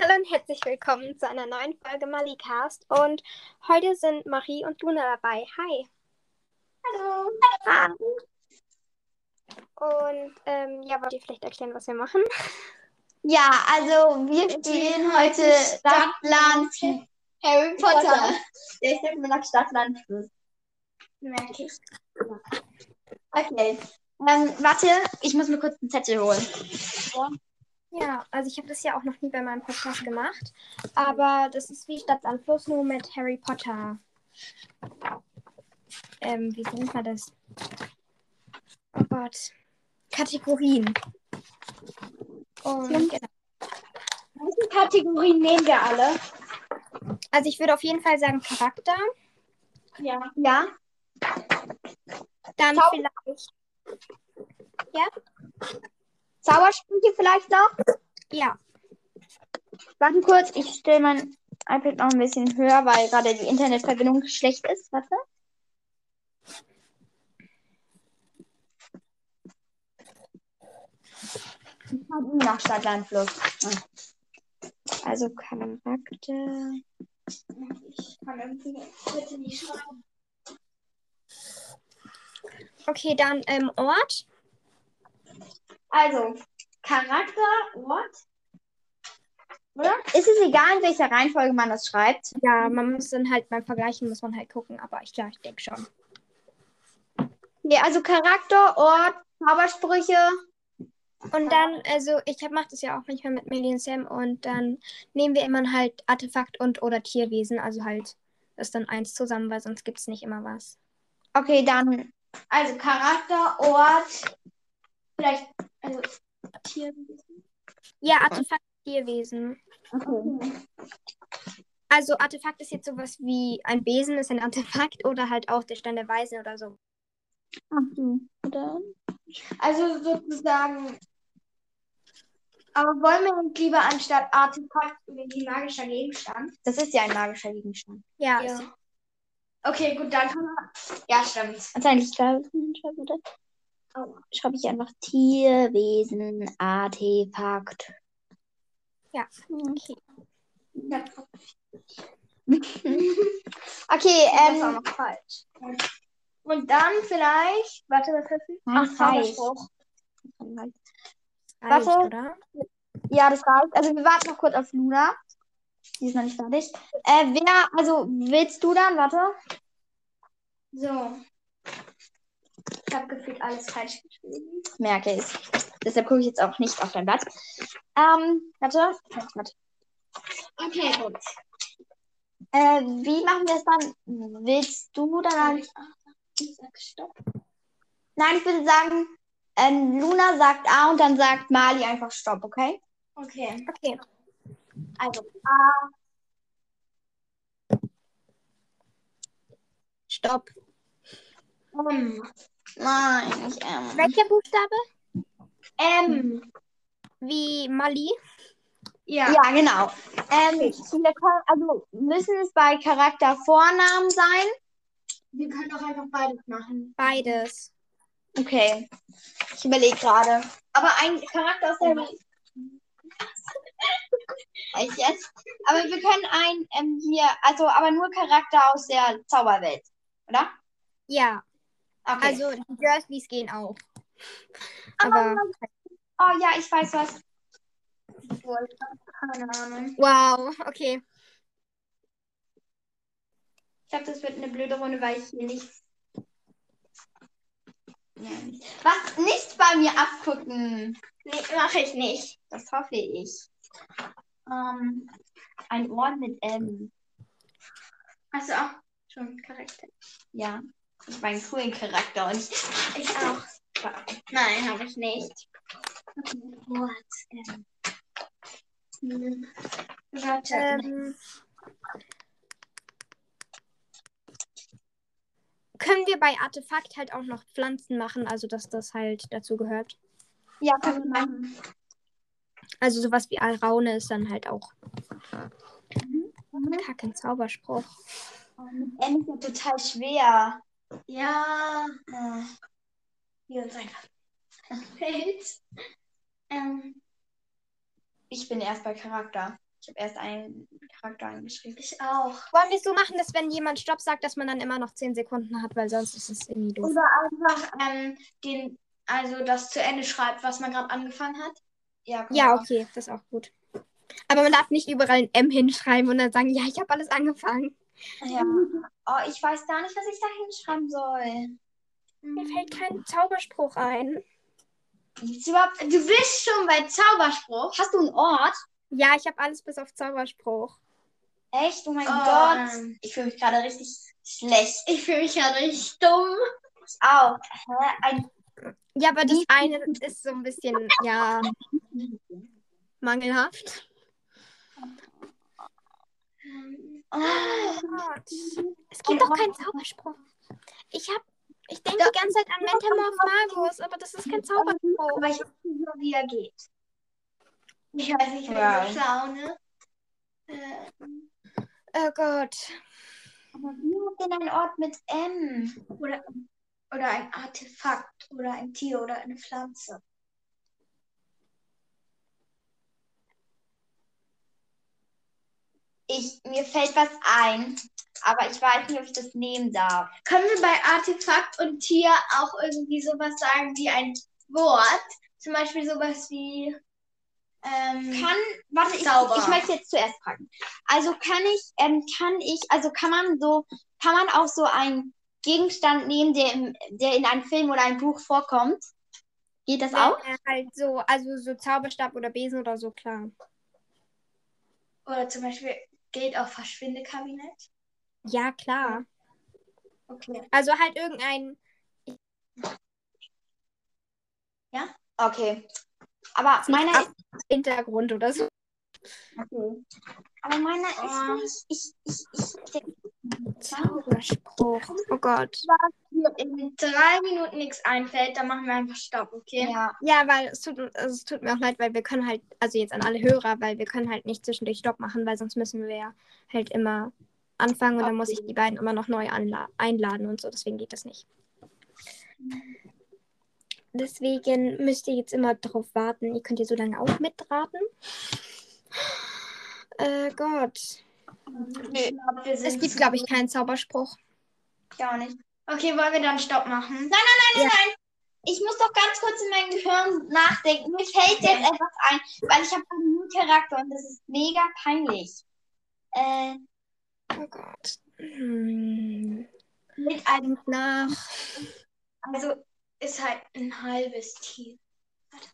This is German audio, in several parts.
Hallo und herzlich willkommen zu einer neuen Folge Malicast. Und heute sind Marie und Luna dabei. Hi. Hallo. Hallo. Und ähm, ja, wollt ihr vielleicht erklären, was wir machen? Ja, also wir spielen heute Stadtland Harry Potter. Ja, ich sag mir nach Stadtland. Merke ich. Okay. Ähm, warte, ich muss mir kurz einen Zettel holen. Ja, also ich habe das ja auch noch nie bei meinem Podcast gemacht. Aber das ist wie Stadtland Fluss, nur mit Harry Potter. Ähm, wie nennt man das? Oh Gott. Kategorien. Und genau. Welche Kategorien nehmen wir alle? Also ich würde auf jeden Fall sagen Charakter. Ja. Ja. Dann Schau. vielleicht. Ja? Zaubersprüche vielleicht noch? Ja. Warte kurz, ich stelle mein iPad noch ein bisschen höher, weil gerade die Internetverbindung schlecht ist. Warte. Nach Stadtlandfluss. Also Charakter. Ich kann irgendwie nicht schreiben. Okay, dann ähm, Ort. Also, Charakter, Ort. Oder? Ist es egal, in welcher Reihenfolge man das schreibt? Ja, man muss dann halt beim Vergleichen muss man halt gucken, aber ich glaube, ich denke schon. Nee, also Charakter, Ort, Zaubersprüche. Und dann, also ich mache das ja auch manchmal mit Millie und Sam und dann nehmen wir immer halt Artefakt und oder Tierwesen, also halt das dann eins zusammen, weil sonst gibt es nicht immer was. Okay, dann. Also Charakter, Ort. Vielleicht. Also Tierwesen. Ja, Artefakt, Tierwesen. Okay. Also Artefakt ist jetzt sowas wie ein Besen ist ein Artefakt oder halt auch der Stein der Weisen oder so. Ach so. Oder? Also sozusagen. Aber wollen wir uns lieber anstatt Artefakt irgendwie magischer Gegenstand? Das ist ja ein magischer Gegenstand. Ja, Ja. Okay, gut, dann kann man. Ja, stimmt. Also eigentlich schreibe schreibe ich einfach Tierwesen, Artefakt. ja. Okay. Okay, Das ist auch ähm, noch falsch. und dann vielleicht. Warte, was hast du? Ach, Zauberspruch. Reicht, Warte. oder? Ja, das reicht. Also wir warten noch kurz auf Luna. Die ist noch nicht fertig. Äh, wer, also willst du dann? Warte. So. Ich habe gefühlt alles falsch geschrieben. Merke ich. Deshalb gucke ich jetzt auch nicht auf dein Blatt. Ähm, warte. warte. Okay, gut. Äh, wie machen wir es dann? Willst du dann? Ich sag Stopp. Nein, ich würde sagen, ähm, Luna sagt A und dann sagt Mali einfach Stopp, okay? Okay. Okay. Also A. Stopp. M. Nein, nicht M. Welcher Buchstabe? M. Wie Mali? Ja, genau. Ähm, wir können, also müssen es bei Charakter Vornamen sein? Wir können doch einfach beides machen. Beides. Okay. Ich überlege gerade. Aber ein Charakter aus der. Echt jetzt? Aber wir können ein ähm, hier, also aber nur Charakter aus der Zauberwelt, oder? Ja. Okay. Also die Dursleys gehen auch. Aber- oh ja, ich weiß was. Keine Ahnung. wow, okay. Ich glaube, das wird eine blöde Runde, weil ich hier nicht. Ja, nicht. Was? Nicht bei mir abgucken. Nee, mache ich nicht. Das hoffe ich. Ähm, ein Ort mit M. Hast du auch schon Charakter? Ja. Ich habe einen coolen Charakter und ich, auch. Nein, habe ich nicht. M. Hm. Warte. Ähm, können wir bei Artefakt halt auch noch Pflanzen machen, also dass das halt dazu gehört. ja, können wir machen. Also sowas wie Alraune ist dann halt auch. Mhm. Kack, ein Zauberspruch. Oh, mit M ist ja total schwer. Ja. Äh, Wie uns einfach fällt. Ähm, ich bin erst bei Charakter. Ich habe erst einen Charakter eingeschrieben. Ich auch. Wollen wir es so machen, dass wenn jemand Stopp sagt, dass man dann immer noch 10 Sekunden hat, weil sonst ist es irgendwie doof. Oder einfach ähm, den, also das zu Ende schreibt, was man gerade angefangen hat. Ja, komm, Ja, okay, das ist auch gut. Aber man darf nicht überall ein M hinschreiben und dann sagen, ja, ich habe alles angefangen. Ja. Oh, ich weiß gar nicht, was ich da hinschreiben soll. Mir fällt kein Zauberspruch ein. Gibt's überhaupt, du bist schon bei Zauberspruch. Hast du einen Ort? Ja, ich habe alles bis auf Zauberspruch. Echt? Oh mein Oh, Gott. ähm. Ich fühle mich gerade richtig schlecht. Ich fühle mich gerade richtig dumm. Ich auch. Hä? Ein Ja, aber das eine ist so ein bisschen, ja, mangelhaft. Oh. Gott. Es gibt doch keinen Zauberspruch. Ich hab, ich denke die ganze Zeit an Metamorph Magus, aber das ist kein Zauberspruch. Aber ich weiß nicht wie er geht. Ich weiß nicht, wie Ja. so schlau, ne? Äh, Oh Gott. Aber wie hat denn ein Ort mit M? oder, oder ein Artefakt oder ein Tier oder eine Pflanze. Ich, mir fällt was ein, aber ich weiß nicht, ob ich das nehmen darf. Können wir bei Artefakt und Tier auch irgendwie sowas sagen wie ein Wort? Zum Beispiel sowas wie. Ähm, Kann, warte, ich, ich möchte jetzt zuerst fragen. Also kann ich, ähm, kann ich, also kann man so, kann man auch so einen Gegenstand nehmen, der, im, der in einem Film oder einem Buch vorkommt? Geht das auch? Äh, halt so, also so Zauberstab oder Besen oder so, klar. oder zum Beispiel geht auf Verschwindekabinett. Ja, klar. Okay. Also halt irgendein, Okay. Aber meiner ist, Hintergrund oder so. okay. aber meiner Oh. ist nicht, ich, ich, ich, denke, Zauberspruch. Oh Gott. In drei Minuten nichts einfällt, dann machen wir einfach Stopp, okay? ja, Ja, weil es tut, also es tut mir auch leid, weil wir können halt, also jetzt an alle Hörer, weil wir können halt nicht zwischendurch Stopp machen, weil sonst müssen wir ja halt immer anfangen und dann muss ich die beiden immer noch neu einladen und so, deswegen geht das nicht. Deswegen müsst ihr jetzt immer drauf warten. Ihr könnt ihr so lange auch mitraten. Äh, Gott. Glaub, wir Es gibt, glaube ich, keinen Zauberspruch. ich auch nicht. Okay, wollen wir dann Stopp machen? Nein, nein, nein, nein. Ich muss doch ganz kurz in mein Gehirn nachdenken. Mir fällt jetzt etwas ein, weil ich habe einen neuen Charakter und das ist mega peinlich. Äh, Oh Gott. Hm. Mit einem, Nach. also ist halt ein halbes Tier. Warte.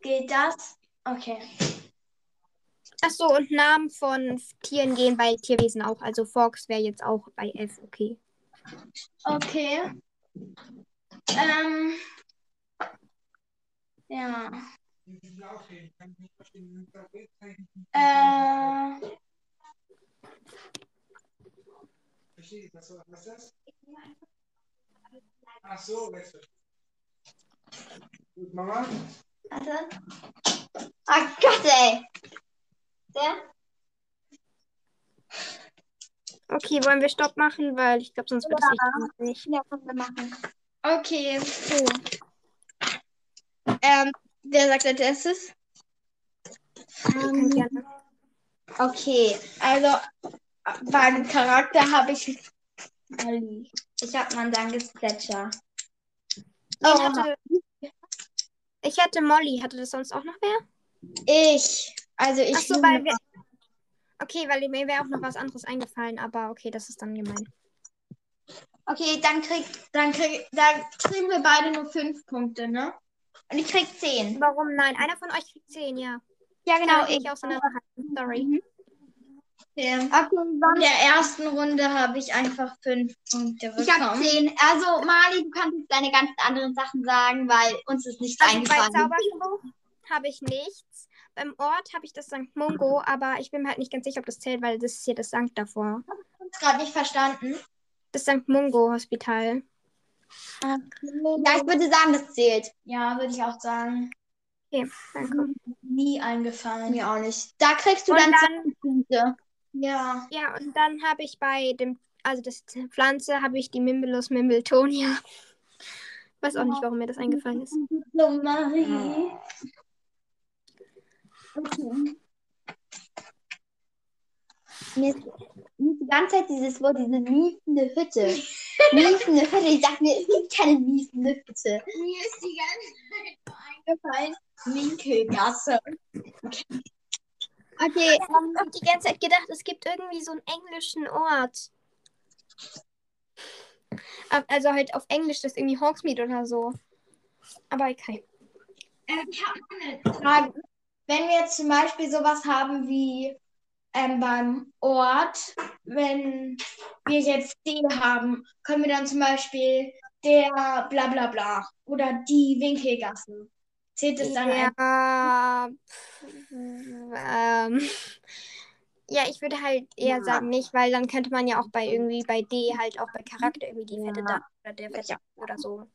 Geht das? Okay. Achso, und Namen von Tieren gehen bei Tierwesen auch. Also Fox wäre jetzt auch bei F, okay. Okay. Ähm. Ja. Äh. Ach so, weißt du. Gut, Mama? warte. Ah Gott, ey. Okay, wollen wir Stopp machen, weil ich glaube, sonst wird es nicht. nicht. Ja, können wir machen. Okay. So. Ähm, wer sagt als erstes? Könnt gerne. Okay, Also, beim Charakter habe ich Molly. ich habe Mandanges Plätscher. Oh. hatte, ich hätte Molly. Hatte das sonst auch noch wer? Ich. Also, ich. Achso, weil wir. Okay, weil mir wäre auch noch was anderes eingefallen, aber okay, das ist dann gemein. Okay, dann krieg, dann, krieg, dann kriegen wir beide nur fünf Punkte, ne? und ich krieg 10. Warum nein? Einer von euch kriegt 10, ja. Ja, Genau, genau. ich auseinanderhalten. Sorry. Ja. Okay, In der ersten Runde habe ich einfach fünf Punkte ich habe bekommen. 10. Also, Mali, du kannst jetzt deine ganzen anderen Sachen sagen, weil uns ist nichts Also bei eingefallen. Zauberspruch habe ich nichts. Beim Ort habe ich das St. Mungo, aber ich bin mir halt nicht ganz sicher, ob das zählt, weil das ist hier das Sankt davor. Ich habe es gerade nicht verstanden. Das St. Mungo Hospital. Ja, ich würde sagen, das zählt. Ja, würde ich auch sagen. Okay, danke. Nie eingefallen. Mir auch nicht. Da kriegst du Und dann dann- 20 Punkte. Ja. Ja, und dann habe ich bei dem, also das Pflanze, habe ich die Mimbulus Mimbletonia. Weiß auch nicht, warum mir das eingefallen ist. So, Marie. Okay. Mir ist, mir ist die ganze Zeit dieses Wort, diese miefende Hütte. miefende Hütte. Ich dachte mir, es gibt keine miefende Hütte. Mir ist die ganze Zeit eingefallen, Winkelgasse. Okay, Ich habe die ganze Zeit gedacht, es gibt irgendwie so einen englischen Ort. Ab- Also halt auf Englisch das ist irgendwie Hawksmeade oder so. Aber kein. Ähm, ich habe eine Frage. Wenn wir jetzt zum Beispiel sowas haben wie ähm, beim Ort, wenn wir jetzt D haben, können wir dann zum Beispiel der bla bla bla oder die Winkelgasse. Zählt es dann? Ja, ähm, ja, ich würde halt eher Ja. sagen nicht, weil dann könnte man ja auch bei irgendwie bei D halt auch bei Charakter irgendwie die fette Ja. Dame oder der fette Ja. oder so.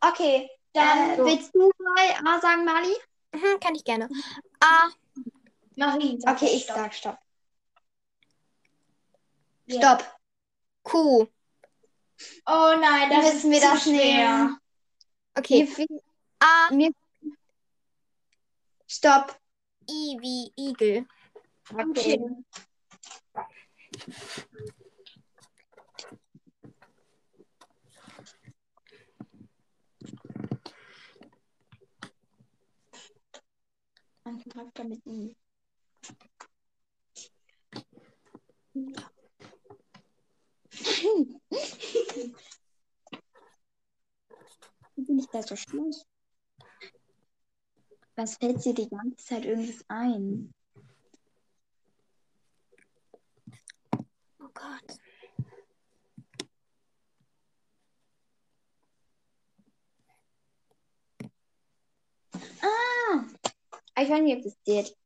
okay. Dann Äh, so. willst du mal A sagen, Mali? Mhm, kann ich gerne. A, Marie. sag Okay, ich Stopp. sag Stopp. Ja. Stopp. Q. Oh nein, das Müssen ist wir zu das schwer. nehmen? Okay. Mir A, mir- Stopp. I wie Igel. Okay. Ein Charakter mit I. Wie bin ich da so schlecht? Was fällt dir die ganze Zeit irgendwas ein? Oh Gott. Ah! Ich weiß nicht, ob das zählt.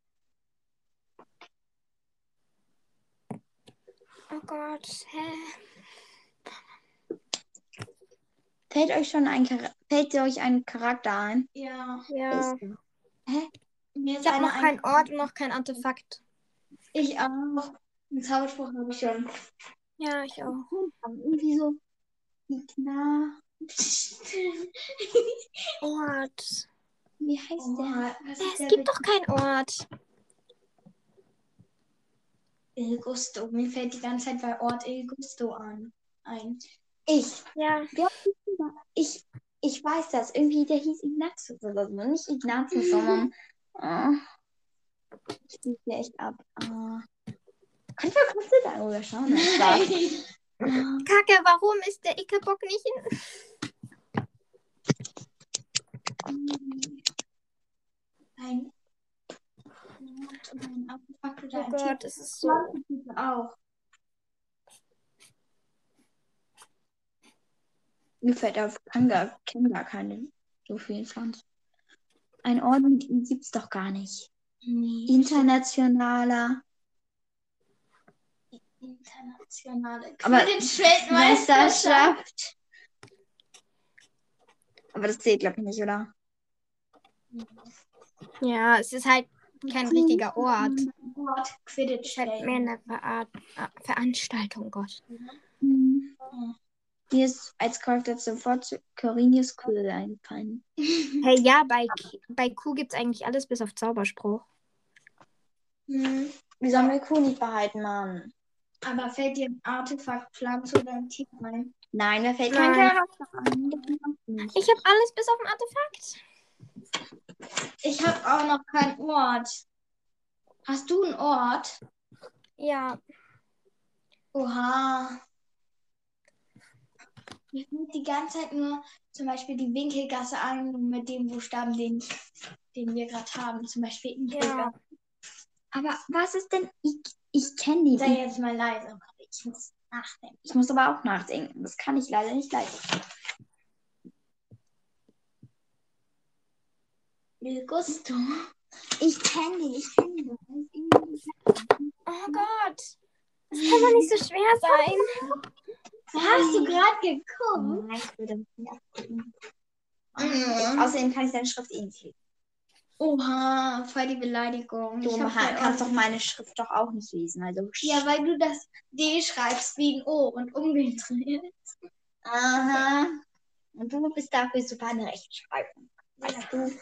Oh Gott. Hä? Fällt euch schon ein Char fällt euch ein Charakter ein? Ja. Ja. Hä? Mir ist Ich habe noch keinen. Ort und noch kein Artefakt. Ich auch. Einen Zauberspruch habe ich schon. Ja, ich auch. Irgendwie so. Wie klar. Ort. Wie heißt der? Oha, was ist Es der gibt doch keinen Ort. Il Gusto. Mir fällt die ganze Zeit bei Ort Il Gusto an. Ein. Ich. Ja. Ich. Ich weiß das. Irgendwie, der hieß Ignatius oder so. Nicht Ignatius, sondern. Äh, ich spiele hier echt ab. Äh, können wir kurz darüber schauen? Äh, Kacke, warum ist der Ickelbock nicht in. Ein Oh Gott, es ist so. Auch. Mir fällt auf, kann gar, kenn gar keine so vielen sonst. Ein Ort mit ihm gibt's doch gar nicht. Nee. Internationaler Internationale Aber Quidditch-Weltmeisterschaft. Meisterschaft. Aber das zählt, glaube ich, nicht, oder? Ja, es ist halt kein richtiger Ort. Quidditch. ist halt mehr eine Ver ah, Veranstaltung, Gott. Hm. Mir ist als Charakter sofort zu Corinius Quill eingefallen. Hey, ja, bei, bei Q gibt es eigentlich alles bis auf Zauberspruch. Hm. Wie sollen wir Q nicht behalten, Mann? Aber fällt dir ein Artefakt, Pflanze oder ein Tier ein? Nein, mir fällt kein Nein. Charakter ein. Ich habe alles bis auf ein Artefakt. Ich habe auch noch keinen Ort. Hast du einen Ort? Ja, Oha. Mir fällt die ganze Zeit nur zum Beispiel die Winkelgasse an mit dem Buchstaben, den, den wir gerade haben. Zum Beispiel Winkelgasse. Aber was ist denn? Ich, ich kenne die. Sei jetzt mal leise. Ich muss nachdenken. Ich muss aber auch nachdenken. Das kann ich leider nicht leiden. Il Gusto. Ich kenne die. Ich kenne die. Oh Gott. Das kann doch nicht so schwer sein. Hast du gerade geguckt? Nein, ich würde. Mhm. Außerdem kann ich deine Schrift eh nicht lesen. Oha, voll die Beleidigung. Du kannst doch meine Schrift doch auch nicht lesen. Also. Ja, weil du das D schreibst wie ein O und umgedreht. Aha. Und du bist dafür super eine Rechtschreibung. Weißt du?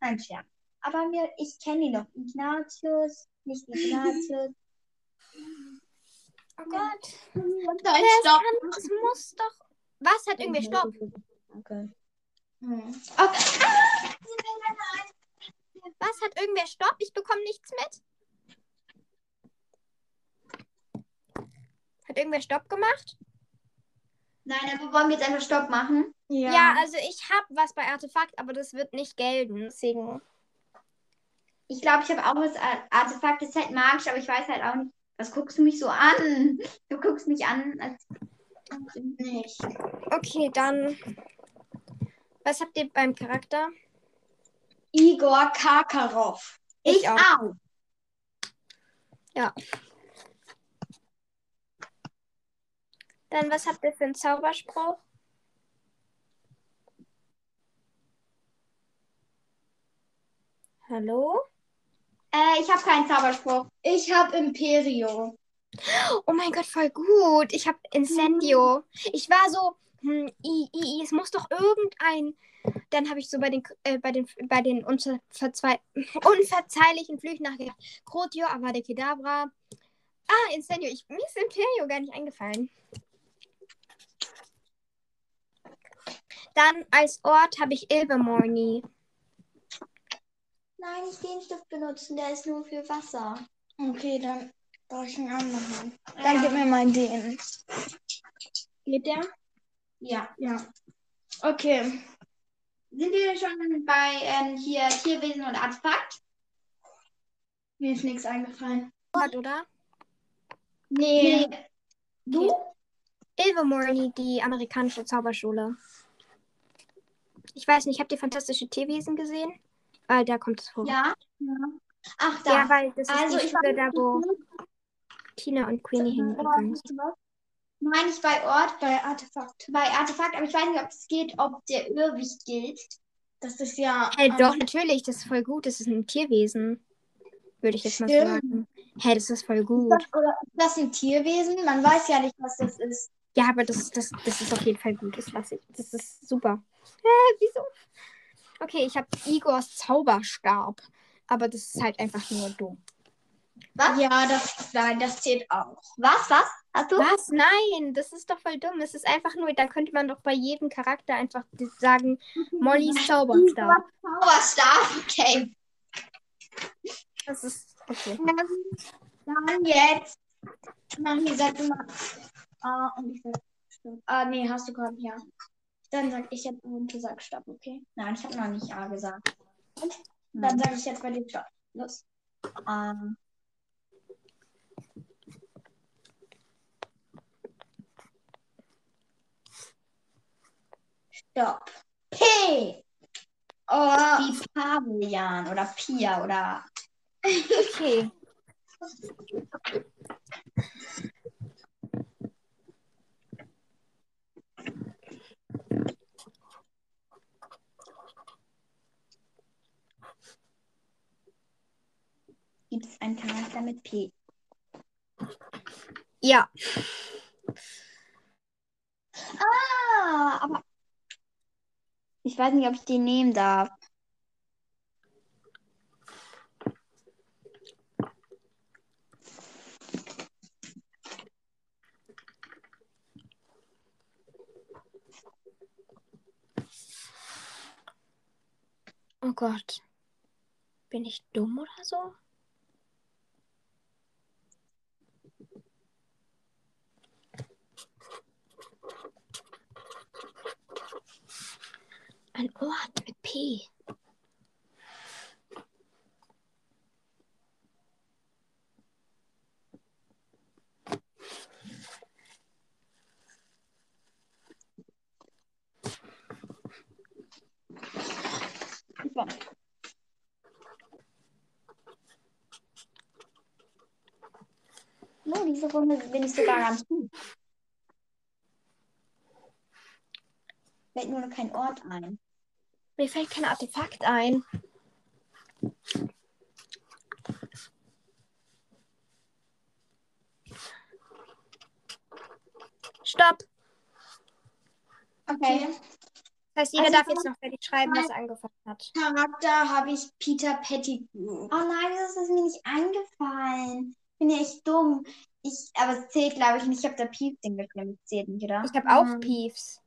Nein, Scherz. aber mir, ich kenne ihn noch. Ignatius, nicht Ignatius. Oh Gott. Und Ja, ein es, Stopp. es muss doch. Was hat irgendwer Stopp? Okay. Hm. Okay. Ah! Was hat irgendwer Stopp? Ich bekomme nichts mit. Hat irgendwer Stopp gemacht? Nein, aber wollen wir jetzt einfach Stopp machen? Ja, also ich habe was bei Artefakt, aber das wird nicht gelten. Deswegen. Ich glaube, ich habe auch was Ar- Artefakt, das ist halt magisch, aber ich weiß halt auch nicht. Was guckst du mich so an? Du guckst mich an, als nicht. Okay, dann. Was habt ihr beim Charakter? Igor Karkaroff. Ich auch. auch. Dann was habt ihr für einen Zauberspruch? Hallo? Äh, ich habe keinen Zauberspruch. Ich habe Imperio. Oh mein Gott, voll gut. Ich habe Incendio. Ich war so, hm, i, i, i, es muss doch irgendein. Dann habe ich so bei den, äh, bei den, bei den unverzwei unverzeihlichen Flüchen nachgedacht. Krotio, Avada Kedavra. Ah, Incendio. Ich, mir ist Imperio gar nicht eingefallen. Dann als Ort habe ich Ilvermorny. Nein, nicht den Stift benutzen, der ist nur für Wasser. Okay, dann brauche ich einen anderen. Dann gib mir mal den. Geht der? Ja. Ja. Okay. Sind wir schon bei ähm, hier Tierwesen und Artefakt? Mir ist nichts eingefallen. Hat, oder? Nee. Du? Ilvermorny, die amerikanische Zauberschule. Ich weiß nicht, habt ihr fantastische Tierwesen gesehen? Weil da kommt es vor. Ja. ja. Ach, da. Ja, weil das ist also die ich Schule da, wo Tina und Queenie hingegangen sind. Nein, nicht bei Ort, bei Artefakt. Bei Artefakt, aber ich weiß nicht, ob es geht, ob der Irrwicht gilt. Das ist ja. Hey, ähm, doch, natürlich, das ist voll gut. Das ist ein Tierwesen. Würde ich jetzt mal Stimmt. sagen. Hey, das ist voll gut. Das, oder ist das ein Tierwesen? Man weiß ja nicht, was das ist. Ja, aber das, das, das ist auf jeden Fall gut. Das lasse ich. Das ist super. Hä, wieso? Okay, ich habe Igors Zauberstab. Aber das ist halt einfach nur dumm. Was? Ja, das, nein, das zählt auch. Was? Was? Hast du? Was? Nein, das ist doch voll dumm. Es ist einfach nur, da könnte man doch bei jedem Charakter einfach sagen, Mollys Zauberstab. Zauberstab, okay. Das ist okay. Dann jetzt. Dann hier sag du mal. Ah, und ich sag. Ah, nee, hast du gerade ja. Dann sag ich jetzt und du sagst Stopp, okay? Nein, ich habe noch nicht A gesagt. Dann sage ich jetzt bei dir Stopp. Los. Ähm, Stopp. P. Oh, wie Pavilian oder Pia oder. Okay. Gibt es einen Charakter mit P? Ja. Ah, aber. Ich weiß nicht, ob ich den nehmen darf. Oh Gott. Bin ich dumm oder so? Ein Ort mit P. Super. Oh, diese Runde bin ich sogar ganz gut. Fällt nur noch kein Ort ein. Mir fällt kein Artefakt ein. Stopp. okay. Das heißt, jeder Also darf ich jetzt noch fertig schreiben, was er angefangen hat. Charakter habe ich Peter Pettigrew. Oh nein, das ist mir nicht eingefallen. Bin ja echt dumm. Ich, aber es zählt, glaube ich, nicht. Ich habe da Piepsing geschrieben. Das zählt nicht, oder? Ich habe auch Mhm. Peeves.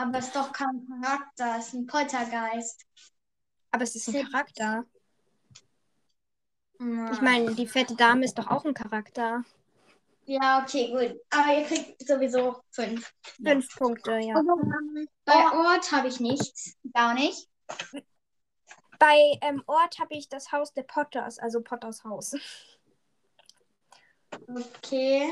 Aber es ist doch kein Charakter, es ist ein Poltergeist. Aber es ist ein Charakter. Ja. Ich meine, die fette Dame ist doch auch ein Charakter. Ja, okay, gut. Aber ihr kriegt sowieso fünf. Fünf Punkte, ja. Also, bei Ort habe ich nichts. Gar nicht. Bei ähm, Ort habe ich das Haus der Potters, also Potters Haus. Okay.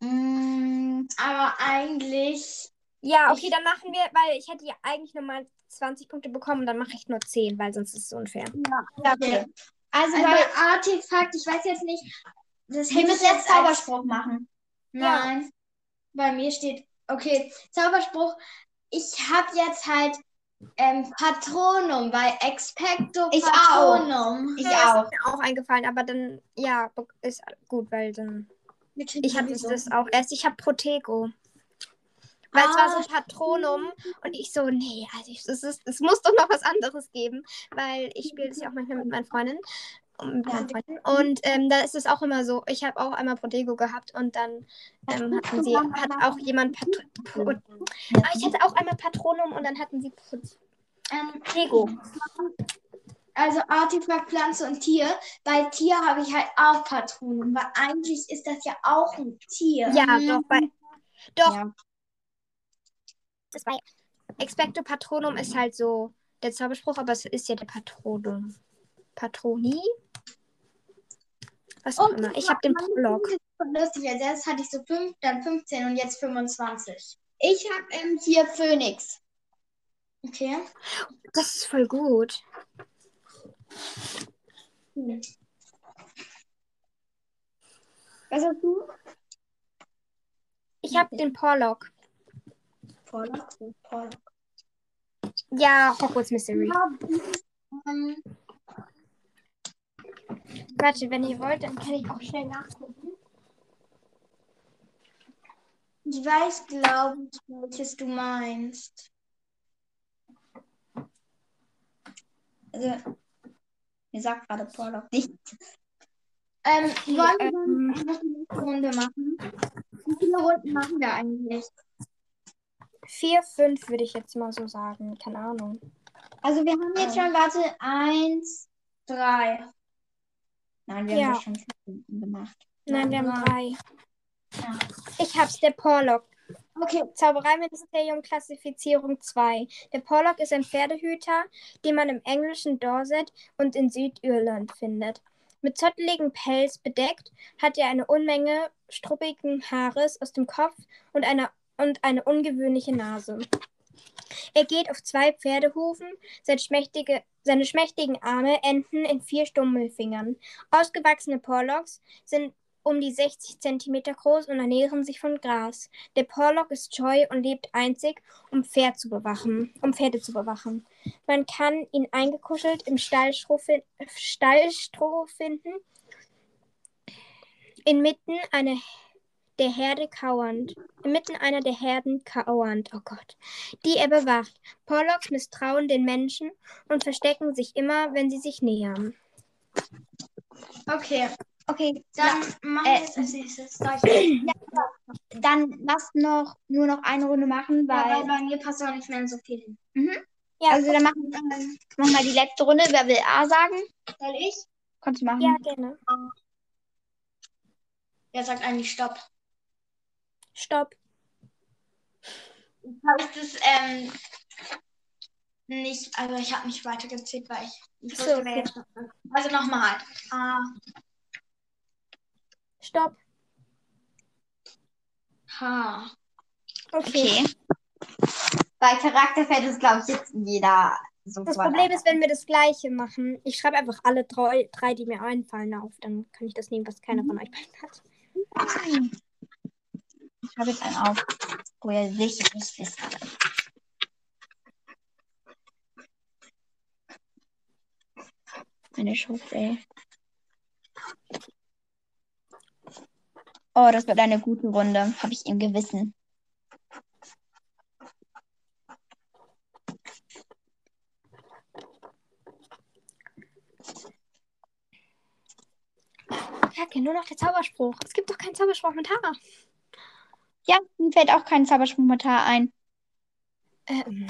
Mm, aber eigentlich. Ja, okay, Ich- dann machen wir, weil ich hätte ja eigentlich nochmal 20 Punkte bekommen, dann mache ich nur 10, weil sonst ist es unfair. Ja, Okay. Also, Also bei, Artefakt, ich weiß jetzt nicht. Das wir hätte ich müssen jetzt jetzt als Zauberspruch machen. Nein. Bei mir steht, okay, Zauberspruch. Ich habe jetzt halt ähm, Patronum bei Expecto Ich auch. Patronum. Ich Ja, auch. Ist mir auch eingefallen, aber dann, ja, ist gut, weil dann. Ich habe das auch erst. Ich habe Protego. Weil es war so Ah, ein Patronum und ich so, nee, also ich, es, ist, es muss doch noch was anderes geben, weil ich spiele das ja auch manchmal mit meinen Freundinnen. Und, meinen Freunden. und ähm, da ist es auch immer so, ich habe auch einmal Protego gehabt und dann ähm, hatten sie, hat auch jemand Patro Pro ah, ich hatte auch einmal Patronum und dann hatten sie Pro Ähm, Protego. also Artefakt, Pflanze und Tier. Bei Tier habe ich halt auch Patronum, weil eigentlich ist das ja auch ein Tier. Ja, doch, bei, doch, Ja. Das bei Expecto Patronum ist halt so der Zauberspruch, aber es ist ja der Patronum. Patroni? Was auch Und immer. Ich habe den Prolog. Lustig, als erstes hatte ich so 5, dann 15 und jetzt 25. Ich habe ähm, hier Phönix. Okay. Das ist voll gut. Was hast du? Ich habe den Porlock. Pollock. Pollock. Ja, Hogwarts Mystery. Ähm, Warte, wenn ihr wollt, dann kann ich auch schnell nachgucken. ich weiß, glaube ich, welches du meinst. Also, mir sagt gerade Pollock nicht. Ähm, Okay, wollen wir ähm, nächste Runde machen? Wie viele Runden machen wir eigentlich? Vier, fünf würde ich jetzt mal so sagen. Keine Ahnung. Also wir haben jetzt schon, warte, eins, drei. Nein, wir Ja. haben schon fünf Minuten gemacht. Nein, wir haben Ja. drei. Ja. Ich hab's, der Porlock. Okay, Zaubereiministerium Klassifizierung 2. Der Porlock ist ein Pferdehüter, den man im englischen Dorset und in Südirland findet. Mit zotteligem Pelz bedeckt, hat er eine Unmenge struppigen Haares aus dem Kopf und eine, und eine ungewöhnliche Nase. Er geht auf zwei Pferdehufen, seine, schmächtige, seine schmächtigen Arme enden in vier Stummelfingern. Ausgewachsene Porlocks sind um die 60 cm groß und ernähren sich von Gras. Der Porlock ist scheu und lebt einzig, um, Pferd zu bewachen, um Pferde zu bewachen. Man kann ihn eingekuschelt im Stallstroh, fin Stallstroh finden, inmitten einer der Herde kauernd, inmitten einer der Herden kauernd, oh Gott, die er bewacht. Porlocks misstrauen den Menschen und verstecken sich immer, wenn sie sich nähern. okay. Okay, Dann dann, machen äh, wir jetzt als nächstes. Soll ich- dann lass noch nur noch eine Runde machen, Ja, weil weil. bei mir passt auch nicht mehr so viel hin. Ja, Also dann machen wir mach mal die letzte Runde. Wer will A sagen? Soll ich? Kannst du machen. ja, gerne. Wer sagt eigentlich Stopp? Stopp. Heißt es, ähm, nicht, also ich habe nicht weitergezählt, weil ich, ich So, okay. jetzt. Also nochmal. Ah, Stopp. H. Okay. Okay. Bei Charakter fällt es, glaube ich, jetzt jeder so Das Problem ist, wenn wir das gleiche machen, ich schreibe einfach alle drei, drei, die mir einfallen, auf. Dann kann ich das nehmen, was keiner von euch beiden hat. Ich habe jetzt einen auf, wo er sicher nicht ist. Meine Schuhe. ey. Oh, das wird eine gute Runde, habe ich im Gewissen. Kacke, nur noch der Zauberspruch. Es gibt doch keinen Zauberspruch mit Hara. Ja, mir fällt auch kein Zauberspruch ein. Ähm,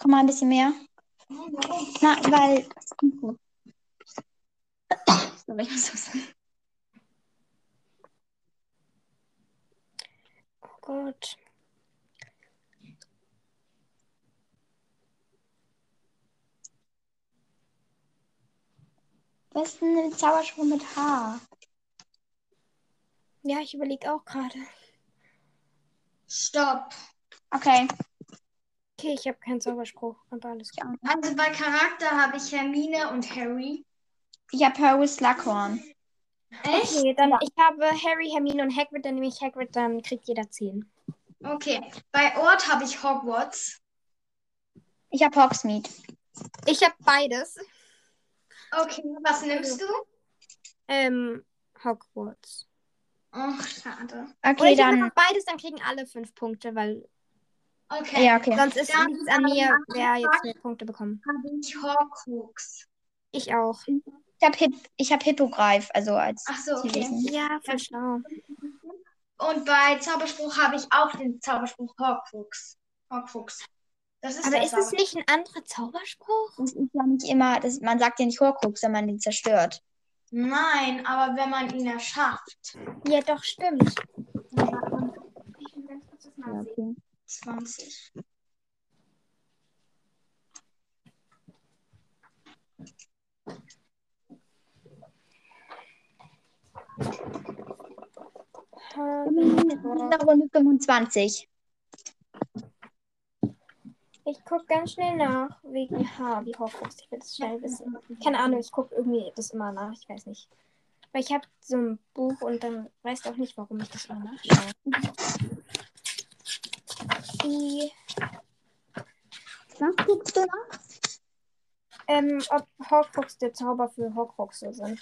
Komm mal ein bisschen mehr. Na, weil. Sorry, was ist das? oh Gott. Was ist denn ein Zauberspruch mit H? Ja, ich überlege auch gerade. Stopp. Okay. Okay, ich habe keinen Zauberspruch, aber alles gut. Also bei Charakter habe ich Hermine und Harry. Ich habe Harry Slughorn. Echt? Okay, dann ich habe Harry, Hermine und Hagrid, dann nehme ich Hagrid, dann kriegt jeder 10. Okay. Bei Ort habe ich Hogwarts. Ich habe Hogsmeade. Ich habe beides. Okay, was nimmst du? Ähm, Hogwarts. Ach, schade. Okay, ich dann. beides, dann kriegen alle fünf Punkte, weil Okay. Ja, okay. sonst ist Dann es an mir, wer jetzt mehr Punkte bekommt. Habe ich Horcrux. Ich auch. Ich habe ich hab Hippogreif, also als Ach so, okay. Ja, voll schlau. Und bei Zauberspruch habe ich auch den Zauberspruch Horcrux. Horcrux. Das ist Aber ist es nicht ein anderer Zauberspruch? Das ist ja nicht immer, das, man sagt ja nicht Horcrux, wenn man den zerstört. Nein, aber wenn man ihn erschafft. Ja, doch, stimmt. okay. 20. In dieser Runde 25. Ich gucke ganz schnell nach, wegen H, wie Horcrux. Ich will das schnell wissen. Keine Ahnung, ich gucke irgendwie das immer nach. Ich weiß nicht. Weil ich habe so ein Buch und dann weiß ich auch nicht, warum ich das immer nachschaue. Die, Was guckst du nach? ähm, ob Horcrux der Zauber für Horcruxe sind.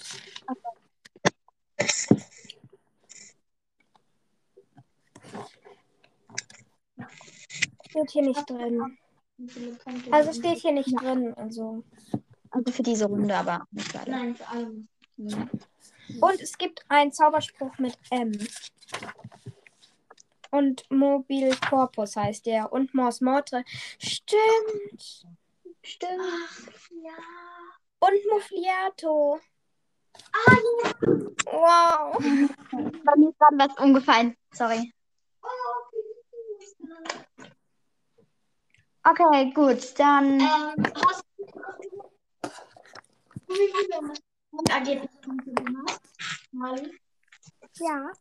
Steht hier nicht drin. Also steht hier nicht drin. Also. Also für diese Runde, aber nicht für alle. Nein, für alle. Ja. Und es gibt einen Zauberspruch mit M. Und Mobil Corpus heißt der. Und Mors Mortre. Stimmt. Stimmt. Ach, ja. Und Muffliato. Ah, ja. Wow. Bei mir ist gerade was umgefallen. Sorry. Oh, wie süß. Okay, gut. Dann. Ähm. Ja.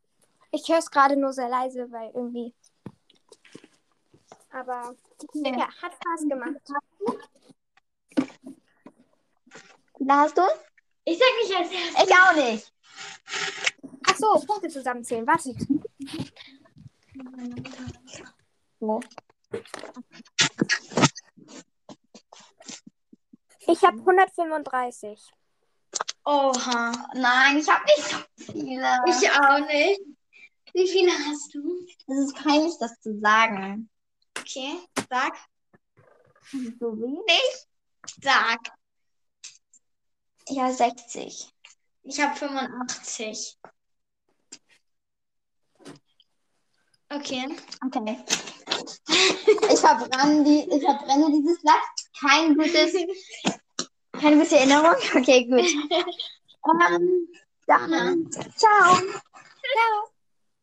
Ich höre es gerade nur sehr leise, weil irgendwie. Aber ja, hat Spaß gemacht. Viele hast du? Ich sag nicht als erstes. Ich auch nicht. Ach so, Punkte zusammenzählen. Warte. So. Ich habe 135. Oha. Nein, ich habe nicht so viele. Ich auch nicht. Wie viele hast du? Es ist peinlich, das zu sagen. Okay, sag. So wenig? Sag. Ja, 60. Ich habe 85. Okay. Okay. Ich verbrenne, die, ich verbrenne dieses Blatt. Kein gutes, keine gute Erinnerung. Okay, gut. Ähm, dann, ciao. Ciao.